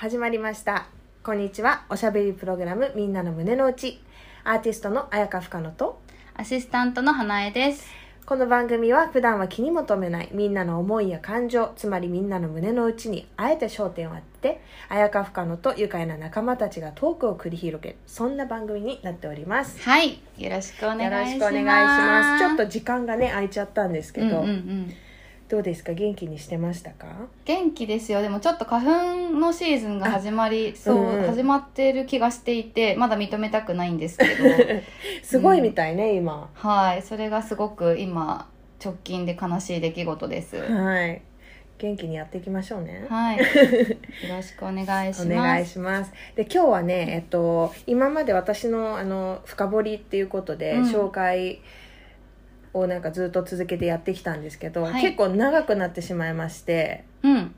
始まりました。こんにちは。おしゃべりプログラムみんなの胸の内。アーティストの綾香深野とアシスタントの花江です。この番組は普段は気にも留めないみんなの思いや感情つまりみんなの胸の内にあえて焦点を当てて綾香深野と愉快な仲間たちがトークを繰り広げるそんな番組になっております。はい、よろしくお願いします。よろしくお願いします。ちょっと時間がね空いちゃったんですけど、うんうんうん、どうですか？元気にしてましたか？元気ですよ。でもちょっと花粉のシーズンが始まり、そう、うんうん。始まってる気がしていて、まだ認めたくないんですけど、すごいみたいね、今。はい、それがすごく今直近で悲しい出来事です。はい。元気にやっていきましょうね。はい、よろしくお願いします。お願いします。で今日はね、えっと、今まで私のあの深掘りっていうことで、うん。紹介をなんかずっと続けてやってきたんですけど、はい。結構長くなってしまいましてうん、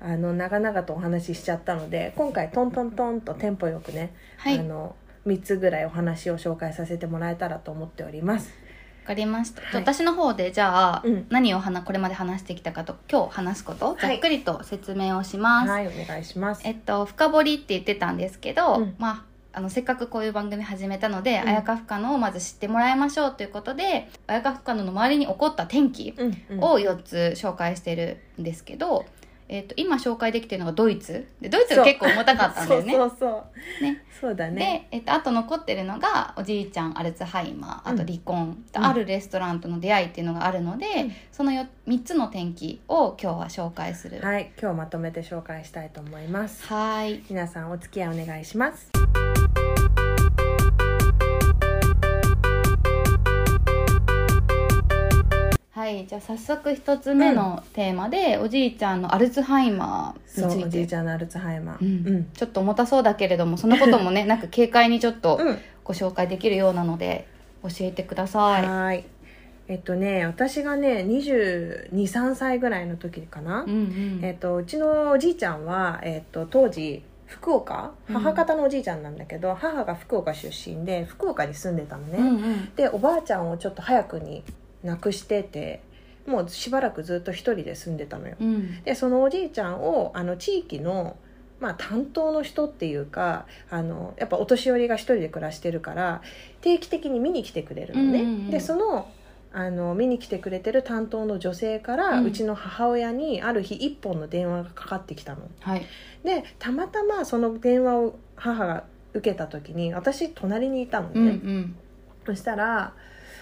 あの長々とお話ししちゃったので今回トントントンとテンポよくね、はい、わあの3つぐらいお話を紹介させてもらえたらと思っております。かりました。はい。私の方でじゃあ、うん。何を話これまで話してきたかと今日話すこと、い。ざっくりと説明をします。はいお願いします。えっと、深掘りって言ってたんですけど、うん。まあ、あのせっかくこういう番組始めたので、うん。綾香深野をまず知ってもらいましょうということで綾香深野の周りに起こった天気うんうん。を4つ紹介してるんですけど、えっと、今紹介できてるのがドイツ。でドイツが結構重たかったんだよね。そうそうそう。ね。そうだね。で、えっと、あと残ってるのがおじいちゃんアルツハイマーあと離婚、うんあるレストランとの出会いっていうのがあるので、うん。その3つの天気を今日は紹介する。はい。今日まとめて紹介したいと思います。はい。皆さんお付き合いお願いしますはい、じゃあ早速一つ目のテーマで、おじいちゃんのアルツハイマーそうについて。おじいちゃんのアルツハイマー。うん。ちょっと重たそうだけれどもそのこともねなんか軽快にちょっと うん。ご紹介できるようなので教えてください、はーい。えっとね私がね2 2 3歳ぐらいの時かな、うんうん。えっと、うちのおじいちゃんは、えっと、当時福岡母方のおじいちゃんなんだけど、母が福岡出身で福岡に住んでたのね、うんうん。でおばあちゃんをちょっと早くに亡くしててもうしばらくずっと一人で住んでたのよ。うん。でそのおじいちゃんをあの地域の、まあ、担当の人っていうかあのやっぱお年寄りが一人で暮らしてるから定期的に見に来てくれるのね、うんうんうん。でそのあの見に来てくれてる担当の女性から、ううんちの母親にある日一本の電話がかかってきたの。はい。でたまたまその電話を母が受けた時に私隣にいたのね、うんうん。そしたら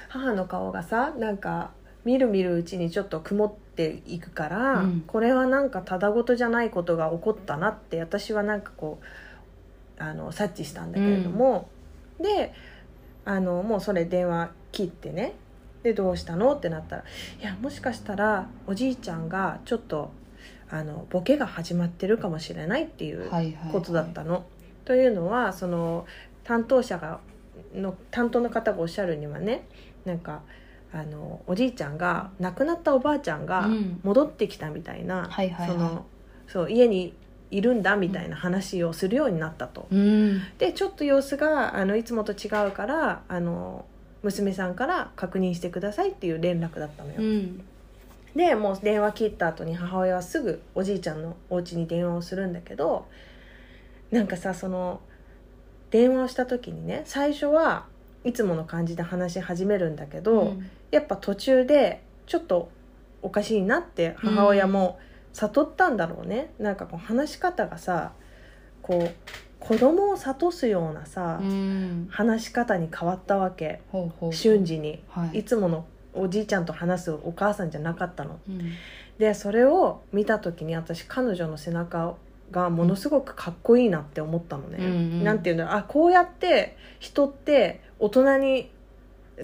母の顔がさなんか見る見るうちにちょっと曇っていくから、うん。これはなんかただごとじゃないことが起こったなって私はなんかこうあの察知したんだけれども、であのもうそれ電話切ってねでどうしたのってなったらいやもしかしたらおじいちゃんがちょっとあのボケが始まってるかもしれないっていうはいはい。ことだったの。というのはその担当者がの担当の方がおっしゃるにはねなんかあのおじいちゃんが亡くなったおばあちゃんがうん戻ってきたみたいな、そのそう家にいるんだみたいな話をするようになったと。うんでちょっと様子があのいつもと違うからあの娘さんから確認してくださいっていう連絡だったのよ。うんでもう電話切った後に母親はすぐおじいちゃんのお家に電話をするんだけどなんかさその電話をした時にね最初はいつもの感じで話し始めるんだけど、うん。やっぱ途中でちょっとおかしいなって母親も悟ったんだろうね、なんかこう話し方がさこう子供を諭すようなさ、うん。話し方に変わったわけ。瞬時に、はい。いつものおじいちゃんと話すお母さんじゃなかったの。うん。でそれを見た時に私彼女の背中がものすごくかっこいいなって思ったのね、うんうん。なんていうんだろうあこうやって人って大人に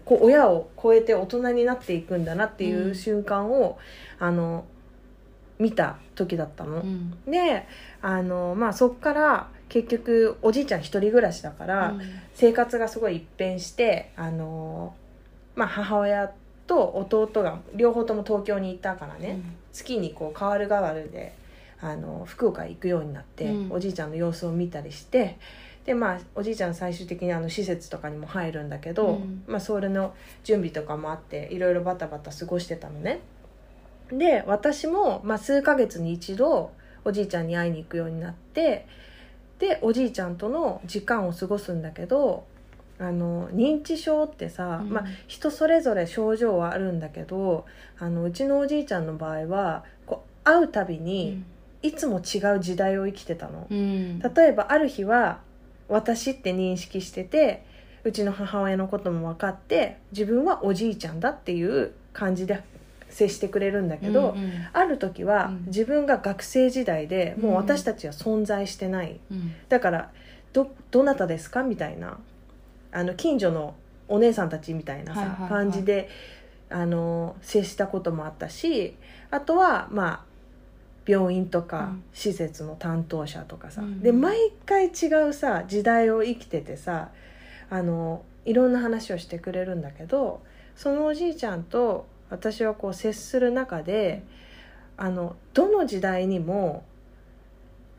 こう親を超えて大人になっていくんだなっていううん。瞬間を、あの見た時だったの、うん。であの、まあ、そっから結局おじいちゃん一人暮らしだから、うん。生活がすごい一変してあの、まあ、母親と弟が両方とも東京に行ったからね、月にこう変わる変わるであの福岡行くようになって、うん。おじいちゃんの様子を見たりしてでまあおじいちゃん最終的にあの施設とかにも入るんだけど、うん。まあ、それの準備とかもあっていろいろバタバタ過ごしてたのね。で私も、まあ、数ヶ月に一度おじいちゃんに会いに行くようになってでおじいちゃんとの時間を過ごすんだけどあの認知症ってさ、うん。まあ、人それぞれ症状はあるんだけどあのうちのおじいちゃんの場合はこう会うたびにいつも違う時代を生きてたの。うん。例えばある日は私って認識しててうちの母親のことも分かって自分はおじいちゃんだっていう感じで接してくれるんだけど、うんうん。ある時はうん。自分が学生時代でもう私たちは存在してない、うん。だからどどなたですかみたいな。あの近所のお姉さんたちみたいなさ、はいはいはい。感じであの接したこともあったしあとはまあ病院とうかん。施設の担当者とかさ、うん。で毎回違うさ時代を生きててさあのいろんな話をしてくれるんだけどそのおじいちゃんと私はこう接する中であのどの時代にも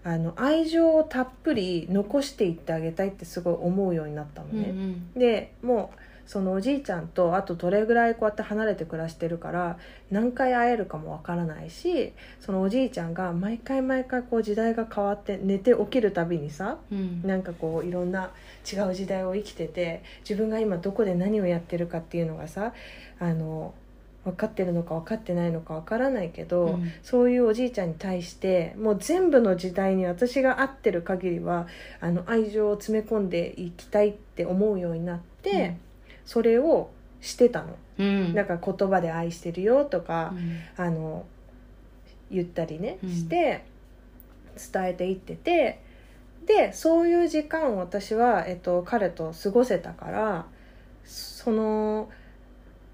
あの愛情をたっぷり残していってあげたいってすごい思うようになったのうんうね。ん。でもうそのおじいちゃんとあとどれぐらいこうやって離れて暮らしてるから何回会えるかもわからないしそのおじいちゃんが毎回毎回こう時代が変わって寝て起きるたびにさうん。なんかこういろんな違う時代を生きてて自分が今どこで何をやってるかっていうのがさあの分かってるのか分かってないのか分からないけど、うん。そういうおじいちゃんに対してもう全部の時代に私が会ってる限りはあの愛情を詰め込んでいきたいって思うようになって、それをしてたの。うん。なんか言葉で愛してるよとかう、ん。あの言ったりねうん。して伝えていっててでそういう時間を私は、えっと、彼と過ごせたからその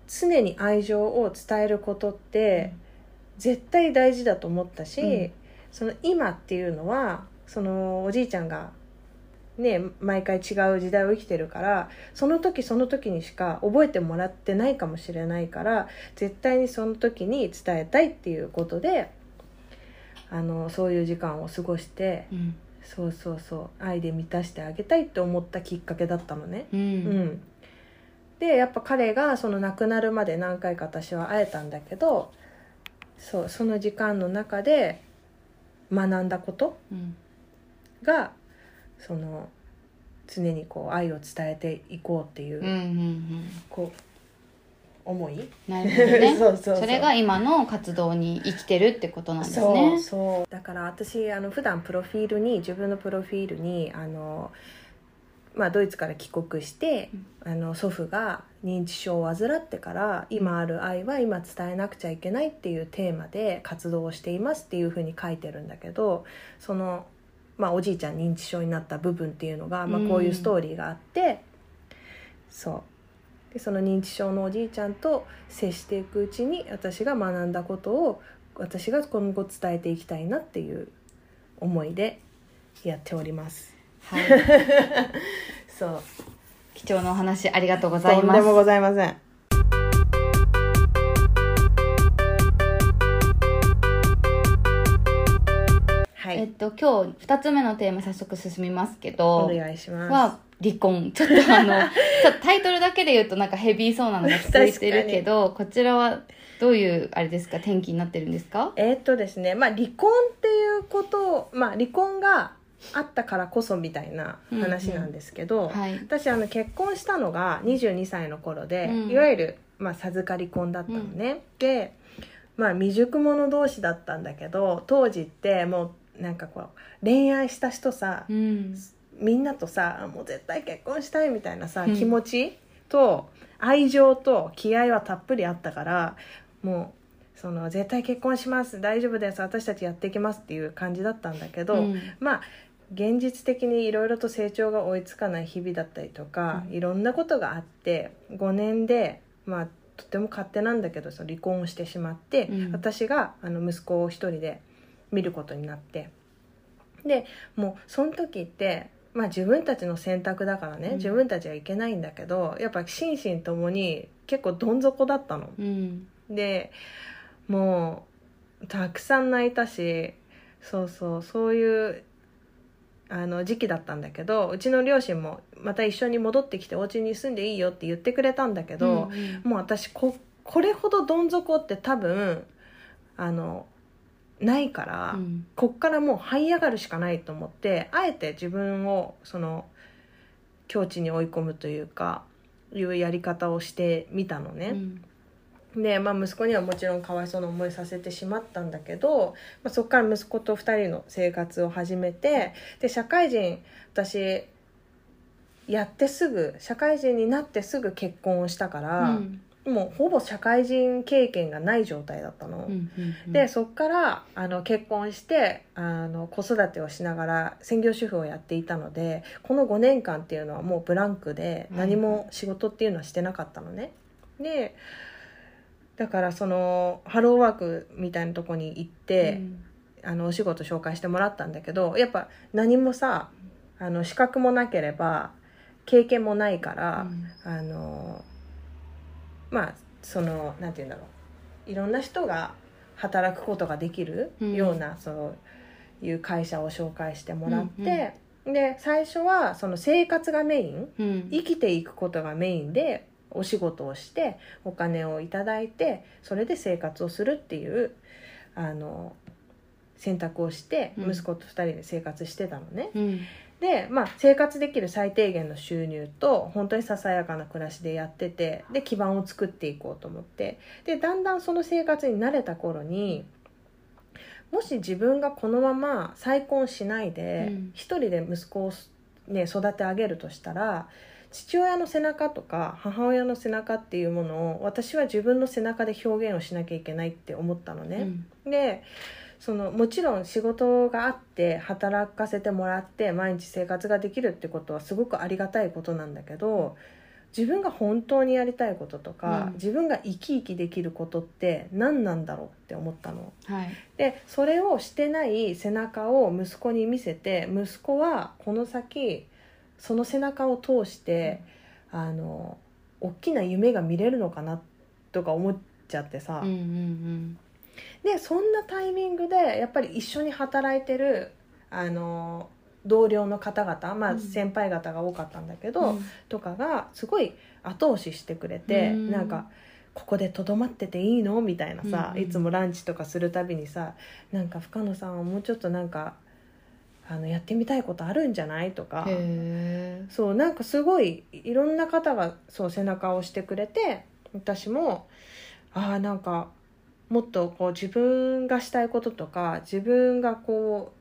常に愛情を伝えることって絶対大事だと思ったし、うん。その今っていうのはそのおじいちゃんがね毎回違う時代を生きてるからその時その時にしか覚えてもらってないかもしれないから絶対にその時に伝えたいっていうことであのそういう時間を過ごしてうん。そうそうそう愛で満たしてあげたいって思ったきっかけだったのね。ううんん、でやっぱ彼がその亡くなるまで何回か私は会えたんだけどそうその時間の中で学んだことうん。がその常にこう愛を伝えていこうっていう、うんうんうん。こう思い？なるほどね。そうそうそう。それが今の活動に生きてるってことなんですそうねそう。だから私あの普段プロフィールに自分のプロフィールにあの、まあ、ドイツから帰国して、あの祖父が認知症を患ってから今ある愛は今伝えなくちゃいけないっていうテーマで活動をしていますっていうふうに書いてるんだけどその、まあ、おじいちゃん認知症になった部分っていうのが、まあ、こういうストーリーがあって、そう。でその認知症のおじいちゃんと接していくうちに私が学んだことを私が今後伝えていきたいなっていう思いでやっております。はい。そう。貴重なお話ありがとうございます。とんでもございません。はい、えっと今日2つ目のテーマ早速進みますけどお願いします。は離婚。ちょっとあの ちょっとタイトルだけで言うとなんかヘビーそうなのが続いてるけどこちらはどういうあれですか？転機になってるんですか？えーっとですね、まあ離婚っていうことを、まあ離婚があったからこそみたいな話なんですけど、はい。私あの結婚したのが22歳の頃で、うん。いわゆる、まあ、授かり婚だったのね、で、まあ、未熟者同士だったんだけど当時ってもうなんかこう恋愛した人さ、うんみんなとさもう絶対結婚したいみたいなさ、うん。気持ちと愛情と気合はたっぷりあったからもうその絶対結婚します大丈夫です私たちやっていきますっていう感じだったんだけど、うん。まあ現実的にいろいろと成長が追いつかない日々だったりとか、うん。いろんなことがあって5年でまあとても勝手なんだけどその離婚をしてしまって、うん。私があの息子を一人で見ることになって。でもうその時って、まあ、自分たちの選択だからね、うん。自分たちはいけないんだけどやっぱ心身ともに結構どん底だったの。うん。でもうたくさん泣いたしそうそうそういうあの時期だったんだけどうちの両親もまた一緒に戻ってきてお家に住んでいいよって言ってくれたんだけど、うん。もう私ここれほどどん底って多分あのないから、うん。こっからもう這い上がるしかないと思ってあえて自分をその境地に追い込むというかいうやり方をしてみたのね。うん。で、まあ、息子にはもちろんかわいそうな思いさせてしまったんだけど、まあ、そこから息子と2人の生活を始めてで社会人私やってすぐ社会人になってすぐ結婚をしたから、うんもうほぼ社会人経験がない状態だったの。うんうんでそっからあの結婚してあの子育てをしながら専業主婦をやっていたのでこの5年間っていうのはもうブランクではい何も仕事っていうのはしてなかったのね。でだからそのハローワークみたいなとこに行って、あのお仕事紹介してもらったんだけどやっぱ何もさあの資格もなければ経験もないから、あのまあそのなんて言うんだろう。いろんな人が働くことができるような、そういう会社を紹介してもらって、で最初はその生活がメインうん。うん生きていくことがメインでお仕事をしてお金をいただいてそれで生活をするっていうあの選択をしてうん。息子と2人で生活してたのね。うんで、まあ、生活できる最低限の収入と本当にささやかな暮らしでやっててで基盤を作っていこうと思って。でだんだんその生活に慣れた頃にもし自分がこのまま再婚しないでうん。一人で息子を、ね、育て上げるとしたら父親の背中とか母親の背中っていうものを私は自分の背中で表現をしなきゃいけないって思ったのね。でそのもちろん仕事があって働かせてもらって毎日生活ができるってことはすごくありがたいことなんだけど自分が本当にやりたいこととか、うん自分が生き生きできることって何なんだろうって思ったの。はいでそれをしてない背中を息子に見せて息子はこの先その背中を通して、あの大きな夢が見れるのかなとか思っちゃってさ。うんうんでそんなタイミングでやっぱり一緒に働いてるあの同僚の方々、まあ、うん先輩方が多かったんだけうど、んとかがすごい後押ししてくれて、うんなんか「ここでとどまってていいの?」みたいなさ、うんいつもランチとかするたびにさ「なんか深野さんはもうちょっとなんかあのやってみたいことあるんじゃない?」とか。へそうなんかすごいいろんな方がそう背中を押してくれて私もああなんかもっとこう自分がしたいこととか自分がこう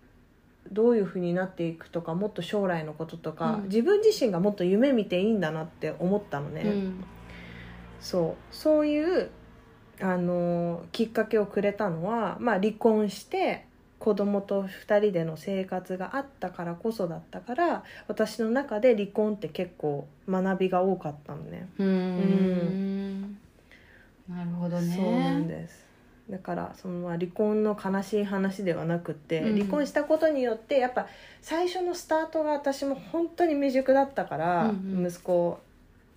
どういうふうになっていくとかもっと将来のこととか、うん。自分自身がもっと夢見ていいんだなって思ったのね、えうん。そう。そういうあのきっかけをくれたのは、まあ、離婚して子供と2人での生活があったからこそだったから私の中で離婚って結構学びが多かったのね。うーん。なるほどね。そうなんですだからそのまあ離婚の悲しい話ではなくって、うん。離婚したことによってやっぱ最初のスタートが私も本当に未熟だったから、うんうん。息子を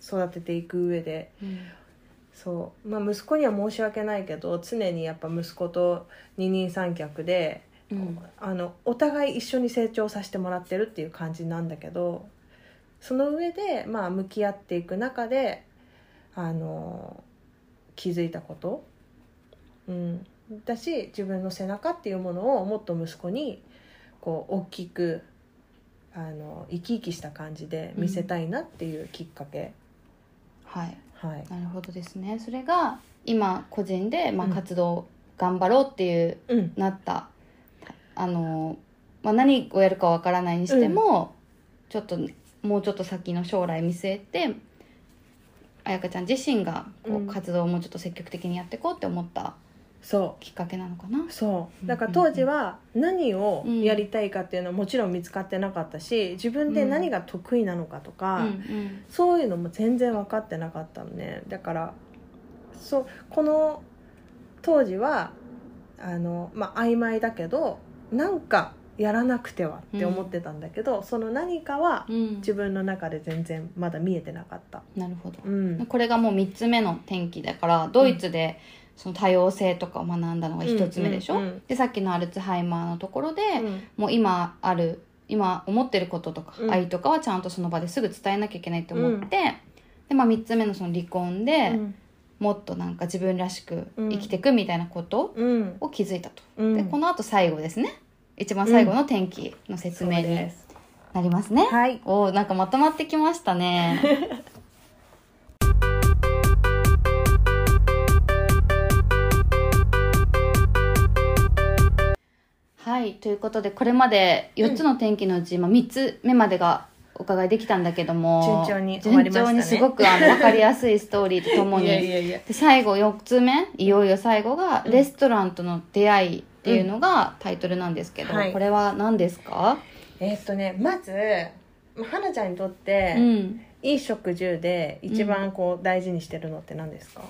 育てていく上で。うん。そう、まあ、息子には申し訳ないけど常にやっぱ息子と二人三脚で、うん。あのお互い一緒に成長させてもらってるっていう感じなんだけどその上で、まあ、向き合っていく中であの気づいたこと、うん、だし自分の背中っていうものをもっと息子にこう大きくあの生き生きした感じで見せたいなっていうきっかけ、はい。はい。なるほどですね。それが今個人で、まあ、うん。活動頑張ろうっていう、うん。なった。あの、まあ、何をやるかわからないにしても、ちょっともうちょっと先の将来見据えて彩香ちゃん自身がこうん。う活動をもうちょっと積極的にやっていこうって思ったそう。きっかけなのかな？そう。だから当時は何をうん。やりたいかっていうのはもちろん見つかってなかったし自分で何が得意なのかとか、うんうん。そういうのも全然分かってなかったのね。だからそうこの当時はあの、まあ曖昧だけどなんかやらなくてはって思ってたんだけど、その何かはうん。自分の中で全然まだ見えてなかった。なるほど。うん。これがもう3つ目の転機だからドイツでその多様性とかを学んだのが1つ目でしょ、うんうんうん。でさっきのアルツハイマーのところで、うん。もう今ある今思ってることとか、うん。愛とかはちゃんとその場ですぐ伝えなきゃいけないと思って、で、まあ、3つ目のその離婚で、うん。もっとなんか自分らしく生きていくみたいなことうん。を気づいたと、うん。でこのあと最後ですね。一番最後の天気の説明になりますね、はい。おーなんかまとまってきましたね ということでこれまで4つの天気のうち、まあ、3つ目までがお伺いできたんだけども順調に終わりましたね。順調にすごくあの分かりやすいストーリーとともに。で最後4つ目いよいよ最後が「うんレストランとの出会い」っていうのがタイトルなんですけど、はい。これは何ですか、えーっとねまずまあ花ちゃんにとって、うん。いい食住で一番こう大事にしてるのって何ですか、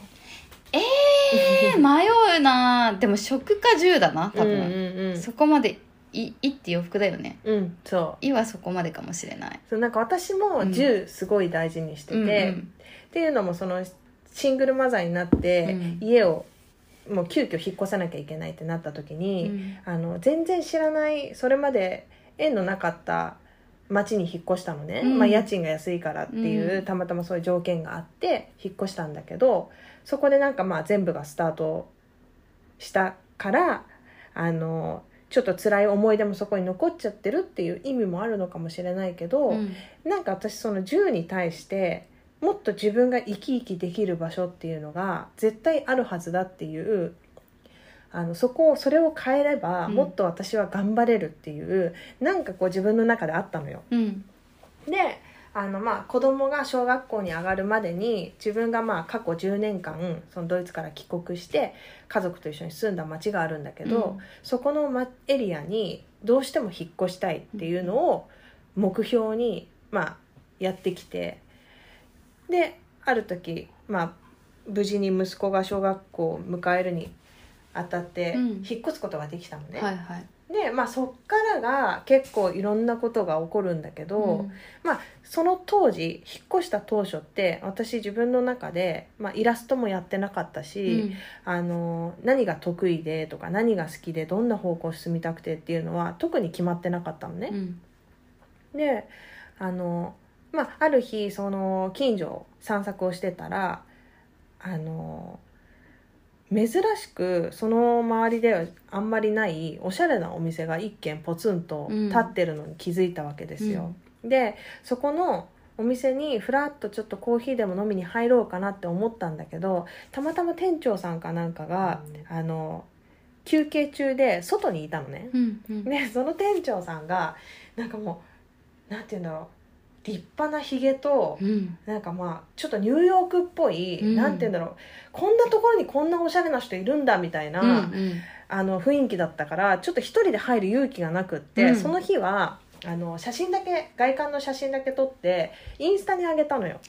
えー、迷うなでも食か10だな多分、うんうんそこまで「い」いって洋服だよね。うん、うん、そう「い」はそこまでかもしれない。そうなんか私もうん。10すごい大事にしてて、うんっていうのもそのシングルマザーになって、うん。家をもう急遽引っ越さなきゃいけないってなった時うに、ん。あの全然知らないそれまで縁のなかった町に引っ越したのね、うん。まあ、家賃が安いからっていう、うん。たまたまそういう条件があって引っ越したんだけどそこでなんかまあ全部がスタートしたからあのちょっと辛い思い出もそこに残っちゃってるっていう意味もあるのかもしれないけど、うん。なんか私その銃に対してもっと自分が生き生きできる場所っていうのが絶対あるはずだっていうあのそこをそれを変えればうん。もっと私は頑張れるっていう、なんかこう自分の中であったのよ。うん。であのまあ子供が小学校に上がるまでに自分がまあ過去10年間そのドイツから帰国して家族と一緒に住んだ町があるんだけど、うん。そこのまエリアにどうしても引っ越したいっていうのを目標に、まあ、やってきてである時、まあ、無事に息子が小学校を迎えるにあたってうん。引っ越すことができたのね。はいはい。で、まあ、そっからが結構いろんなことが起こるんだけど、うん。まあ、その当時引っ越した当初って私自分の中で、まあ、イラストもやってなかったし、あの何が得意でとか何が好きでどんな方向進みたくてっていうのは特に決まってなかったのね。うん。であの、まあ、ある日その近所を散策をしてたらあの珍しくその周りではあんまりないおしゃれなお店が一軒ポツンと立ってるのに気づいたわけですよ。でそこのお店にふらっとちょっとコーヒーでも飲みに入ろうかなって思ったんだけどたまたま店長さんかなんかが、あの休憩中で外にいたのね。うんうんでその店長さんがなんかもうなんて言うんだろう立派なひげとうん。なんかまあちょっとニューヨークっぽい、うん。なんて言うんだろう。こんなところにこんなおしゃれな人いるんだみたいな、うんうん。あの雰囲気だったからちょっと一人で入る勇気がなくって、うん。その日はあの写真だけ外観の写真だけ撮ってインスタに上げたのよ。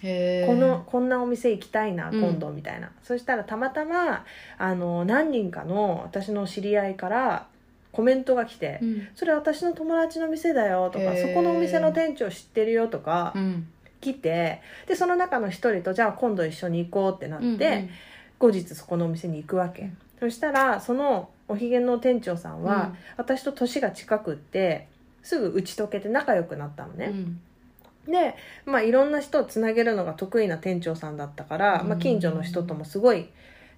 このこんなお店行きたいなうん。今度みたいな、そしたらたまたまあの何人かの私の知り合いからコメントが来て「うんそれ私の友達の店だよ」とか「へーそこのお店の店長知ってるよ」とかうん。来てでその中の一人と「じゃあ今度一緒に行こう」ってなって、うんうん。後日そこのお店に行くわけ、うんそしたらそのおひげの店長さんは、うん私と年が近くってすぐ打ち解けて仲良くなったのね、うん。で、まあ、いろんな人をつなげるのが得意な店長さんだったから、まあ、近所の人ともすごい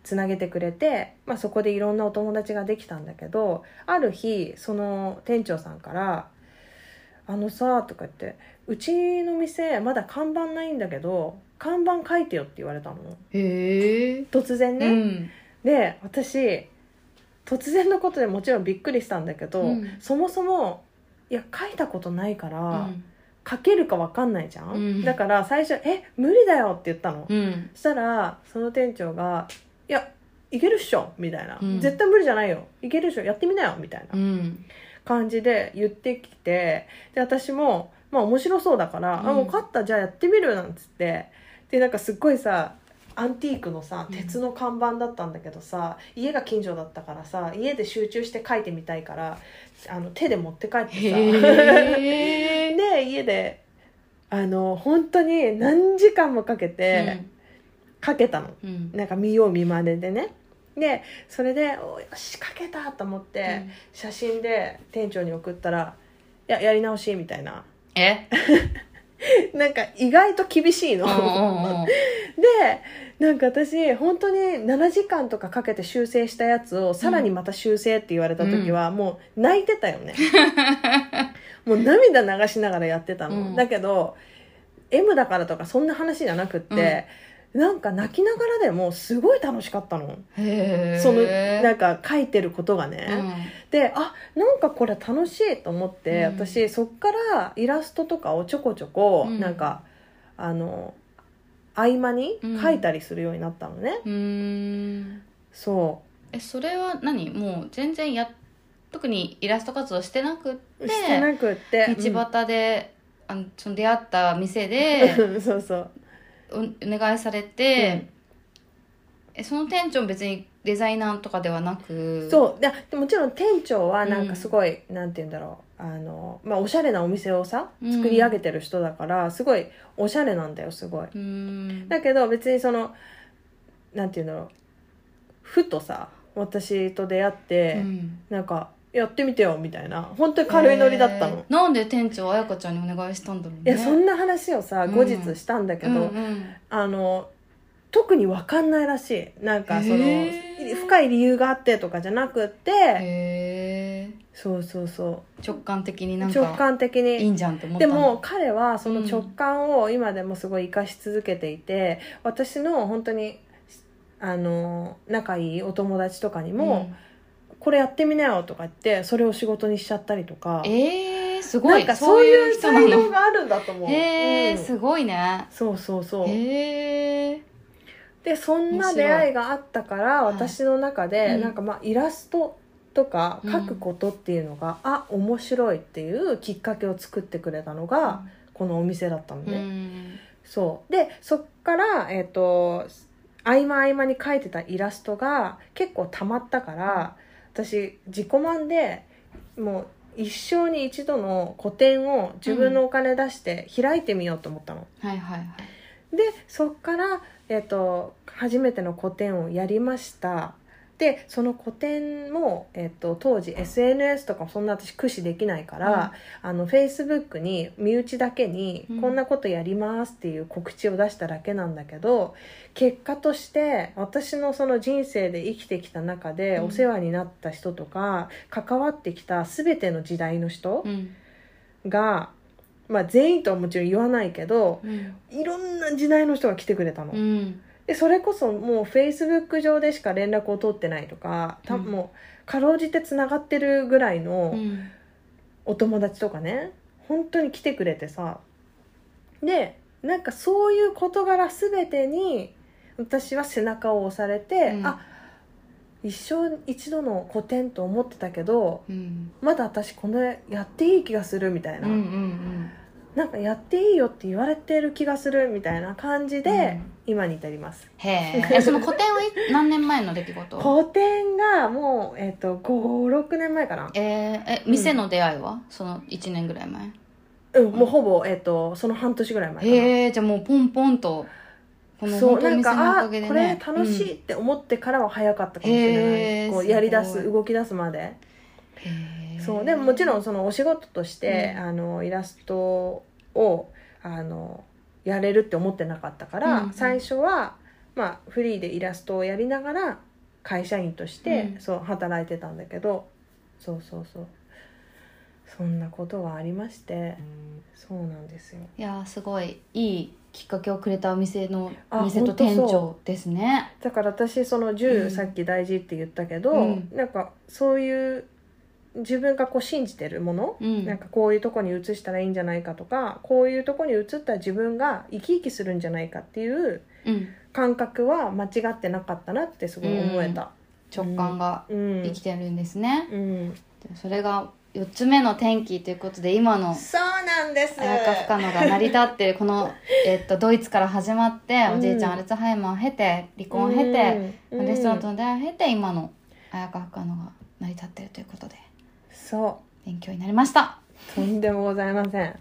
つなげてくれて、まあ、そこでいろんなお友達ができたんだけどある日その店長さんから「あのさ」とか言って「うちの店まだ看板ないんだけど看板書いてよ」って言われたの。へえ。突然ね。うん。で私突然のことでもちろんびっくりしたんだけど、うん。そもそもいや書いたことないから。うん。書けるか分かんないじゃん、うん。だから最初「え無理だよ」って言ったの、うん。そしたらその店長が「いやいけるっしょ」みたいな、うん。絶対無理じゃないよ。いけるっしょやってみなよ」みたいな。うん。感じで言ってきてで私もまあ面白そうだから「うん。あもう勝ったじゃあやってみる」なんつって。でなんかすっごいさアンティークのさうん。鉄の看板だったんだけどさ、家が近所だったからさ家で集中して書いてみたいからあの手で持って帰ってさ。へえ で家であの本当に何時間もかけてかけたの、うん。なんか見よう見まねでね。でそれでおよしかけたと思って、写真で店長に送ったら「いややり直し」みたいな。え？なんか意外と厳しいの。うんうんうん でなんか私本当に7時間とかかけて修正したやつをさらにまた修正って言われた時はもう泣いてたよね、もう涙流しながらやってたの、うん。だけど M だからとかそんな話じゃなくって、なんか泣きながらでもすごい楽しかったの。そのなんか書いてることがね、であなんかこれ楽しいと思って、うん。私そっからイラストとかをちょこちょこ、うん。なんかあの合間に書いたりするようになったのね、うん。そえそれは何？もう全然や特にイラスト活動してなくってうしてなくって道端で、あのその出会った店でう んそうそうおお願いされて、えその店長も別にデザイナーとかではなくそう。ででもちろん店長はなんかすごい、なんて言うんだろう。あの、まあ、おしゃれなお店をさうん。作り上げてる人だから、すごいおしゃれなんだよすごい。だけど別にそのなんて言うんだろう。ふとさ私と出会って、うん。なんかやってみてよみたいな。本当に軽いノリだったの、へー。なんで店長彩香ちゃんにお願いしたんだろうね。いやそんな話をさうん。後日したんだけど、うんうん。あの特に分かんないらしい。なんかそのへー。深い理由があってとかじゃなくって、へえそうそうそ直感的になうん直か感的いいにんじゃんって思ったの。でも彼はその直感を今でもすごい生かし続けていて、私の本当にあの仲いいお友達とかにも、これやってみなよとか言ってそれを仕事にしちゃったりとか。うん、えー、すごないんかそういう才能のがあるんだと思う、へえ、うん。すごいね。そうそうそう。へえでそんな出会いがあったからはい。私の中で、うん。なんかまあイラストとか描くことっていうのが、あ面白いっていうきっかけを作ってくれたのが、このお店だったのうね、ん。そう。でそっからえっ、と合間合間に描いてたイラストが結構たまったから私自己満でもう一生に一度の個展を自分のお金出して開いてみようと思ったの、はいはいはい。でそっから、えっと初めての個展をやりましたでその個展も、えっと当時 SNS とかそんな私駆使できないから、あの Facebook に身内だけにうん。こんなことやりますっていう告知を出しただけなんだけど、結果として私のその人生で生きてきた中でうん。お世話になった人とか、関わってきた全ての時代の人うん。が、まあ全員とはもちろん言わないけどうん。いろんな時代の人が来てくれたの。うんでそれこそもうフェイスブック上でしか連絡を取ってないとかたうん。もうかろうじてつながってるぐらいのうん。お友達とかね本当に来てくれてさでなんかそういう事柄全てに私は背中を押されて、うん。あ一生一度の個展と思ってたけどうん。まだ私これやっていい気がするみたいな、うんうん。なんかやっていいよって言われてる気がするみたいな感じで、うん今に至ります。へええその個展はい何年前の出来事？個展がもう、えっと56年前かな、えー、え店の出会いは、その1年ぐらい前。うん、もうほぼ、えっとその半年ぐらい前かえじゃあもうポンポンとこのそうなんかあこれね楽しいって思ってからは早かったかもしれない、へーこうやり出す動き出すまで。へえそうでももちろんそのお仕事として、うん。あのイラストをあのやれるって思ってなかったから、うん最初は、まあ、フリーでイラストをやりながら会社員として、うん。そう働いてたんだけどそうそうそう。そんなことがありまして、そうなんですよ。いやーすごいいいきっかけをくれたお店の店と店長ですね。だから私その銃、うん。さっき大事って言ったけど、うん。なんかそういう自分がこう信じてるもの、うん。なんかこういうとこに移したらいいんじゃないかとかこういうとこに移ったら自分が生き生きするんじゃないかっていううん。感覚は間違ってなかったなってすごい思えた。直感がうん、生きてるんですね、うん。でそれが4つ目の転機ということで今のそうなんです。綾香深野が成り立ってるこの、えっと、ドイツから始まっておじいちゃんアルツハイマーを経て離婚を経て、うん。レストランとの出会いを経て今の綾香深野が成り立ってるということでそ勉強になりました。うとんでもございません。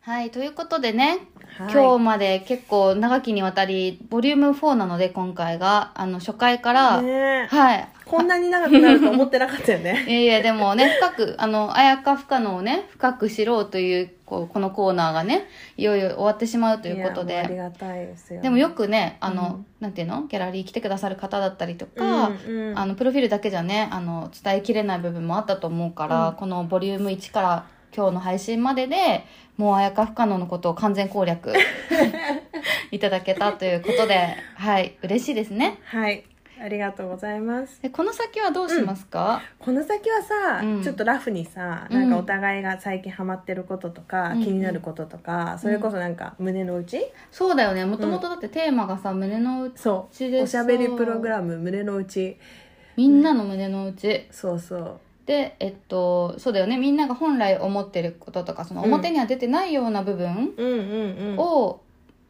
はいということでねはい。今日まで結構長きにわたりボリューム4なので今回が。あの初回から、はい。こんなに長くなると思ってなかったよね。いやいやでもね深くあの綾香不可能をね深く知ろうというこうこのコーナーがねいよいよ終わってしまうということいやもうありでがたいですよ。でもよくねあの、うん。なんていうの？ギャラリー来てくださる方だったりとか、うんうんあのプロフィールだけじゃねあの伝えきれない部分もあったと思うから、うん。このボリューム1から今日の配信まででもう綾香不可能のことを完全攻略。いただけたということではい嬉しいですね。はいありがとうございます。でこの先はどうしますか、この先はさ、うん。ちょっとラフにさうんなんかお互いが最近ハマってることとか、うん。気になることとか、それこそなんか胸の内、そうだよね。もともとだってテーマがさ胸の内そう。おしゃべりプログラム胸の内。みんなの胸の内。そうそうでえっとそうだよね。みんなが本来思ってることとかそのうん。表には出てないような部分うんうんうん。を、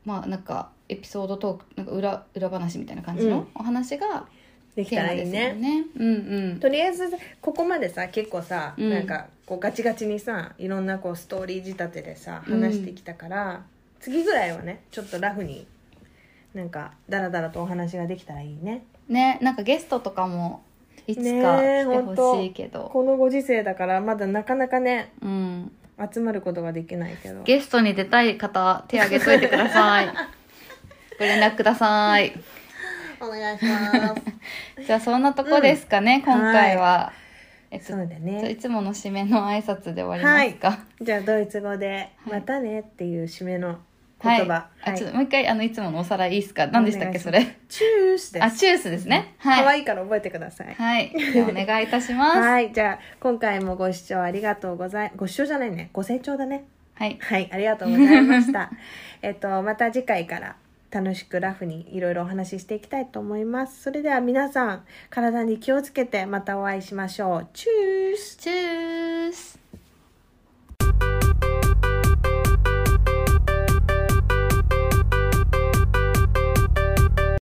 まあなんかエピソードトークなんか裏裏話みたいな感じのうん。お話ができたらいいね。ね。うんうん。とりあえずここまでさ結構さ、うん。なんかこうガチガチにさいろんなこうストーリー仕立てでさうん。話してきたから、次ぐらいはねちょっとラフになんかダラダラとお話ができたらいいね。ねなんかゲストとかもいつか来てほしいけど、このご時世だからまだなかなかねうん、集まることができないけど。ゲストに出たい方手挙げといてください。ご連絡ください。お願いします。じゃあそんなとこですかね、今回は、えっとそうだじゃあいねつもの締めの挨拶で終わりますか、じゃあドイツ語で「はい。またね」っていう締めのはい言葉。あちょっともう一回あのいつものおさらいいいですか？何でしたっけそれ？チュースです。あチュースですね。可はい。愛いから覚えてください。はい。じゃあお願いいたします。はい。じゃあ今回もご視聴ありがとうございご視聴じゃないね。ご清聴だね。はい。はい。ありがとうございました。えっとまた次回から楽しくラフにいろいろお話ししていきたいと思います。それでは皆さん体に気をつけてまたお会いしましょう。チュース。チュース